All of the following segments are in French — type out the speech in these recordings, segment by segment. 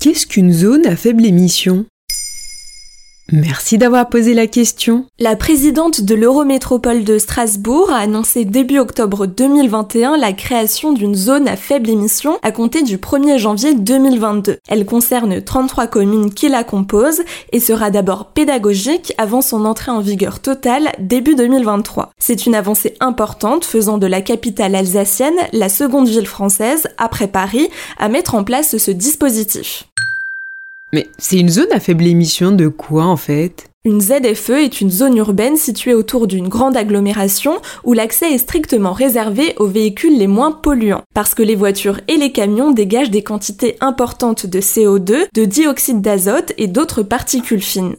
Qu'est-ce qu'une zone à faible émission? Merci d'avoir posé la question. La présidente de l'Eurométropole de Strasbourg a annoncé début octobre 2021 la création d'une zone à faible émission à compter du 1er janvier 2022. Elle concerne 33 communes qui la composent et sera d'abord pédagogique avant son entrée en vigueur totale début 2023. C'est une avancée importante faisant de la capitale alsacienne la seconde ville française, après Paris, à mettre en place ce dispositif. Mais c'est une zone à faible émission de quoi en fait? Une ZFE est une zone urbaine située autour d'une grande agglomération où l'accès est strictement réservé aux véhicules les moins polluants, parce que les voitures et les camions dégagent des quantités importantes de CO2, de dioxyde d'azote et d'autres particules fines.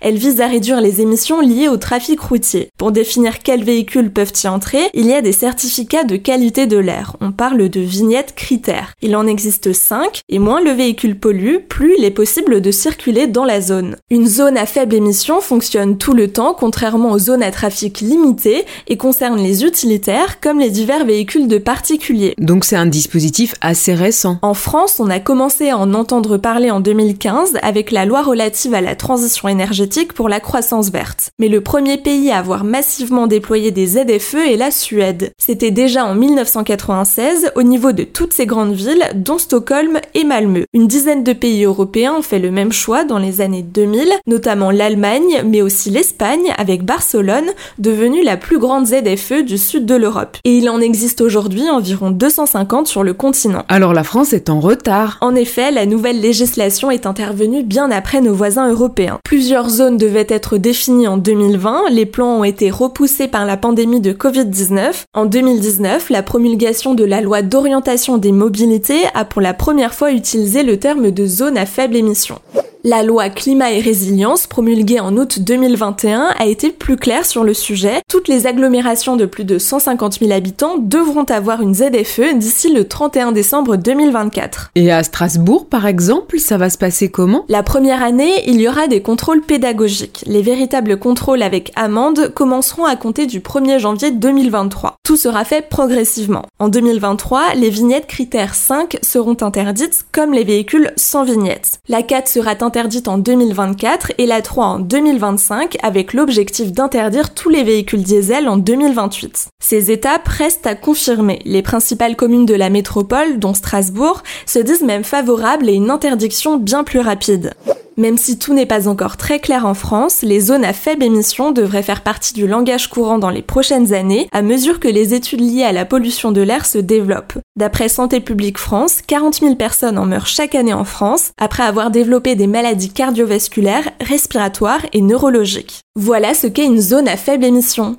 Elle vise à réduire les émissions liées au trafic routier. Pour définir quels véhicules peuvent y entrer, il y a des certificats de qualité de l'air. On parle de vignettes critères. Il en existe 5, et moins le véhicule pollue, plus il est possible de circuler dans la zone. Une zone à faible émission fonctionne tout le temps, contrairement aux zones à trafic limité, et concerne les utilitaires comme les divers véhicules de particuliers. Donc c'est un dispositif assez récent. En France, on a commencé à en entendre parler en 2015 avec la loi relative à la transition énergétique pour la croissance verte. Mais le premier pays à avoir massivement déployé des ZFE est la Suède. C'était déjà en 1996 au niveau de toutes ces grandes villes, dont Stockholm et Malmö. Une dizaine de pays européens ont fait le même choix dans les années 2000, notamment l'Allemagne, mais aussi l'Espagne avec Barcelone, devenue la plus grande ZFE du sud de l'Europe. Et il en existe aujourd'hui environ 250 sur le continent. Alors la France est en retard. En effet, la nouvelle législation est intervenue bien après nos voisins européens. Plusieurs zone devait être définie en 2020, les plans ont été repoussés par la pandémie de Covid-19. En 2019, la promulgation de la loi d'orientation des mobilités a pour la première fois utilisé le terme de zone à faible émission. La loi climat et résilience, promulguée en août 2021, a été plus claire sur le sujet. Toutes les agglomérations de plus de 150 000 habitants devront avoir une ZFE d'ici le 31 décembre 2024. Et à Strasbourg, par exemple, ça va se passer comment? La première année, il y aura des contrôles pédagogiques. Les véritables contrôles avec amende commenceront à compter du 1er janvier 2023. Tout sera fait progressivement. En 2023, les vignettes critères 5 seront interdites comme les véhicules sans vignettes. La 4 sera interdite en 2024 et la 3 en 2025 avec l'objectif d'interdire tous les véhicules diesel en 2028. Ces étapes restent à confirmer. Les principales communes de la métropole, dont Strasbourg, se disent même favorables à une interdiction bien plus rapide. Même si tout n'est pas encore très clair en France, les zones à faible émission devraient faire partie du langage courant dans les prochaines années, à mesure que les études liées à la pollution de l'air se développent. D'après Santé publique France, 40 000 personnes en meurent chaque année en France, après avoir développé des maladies cardiovasculaires, respiratoires et neurologiques. Voilà ce qu'est une zone à faible émission.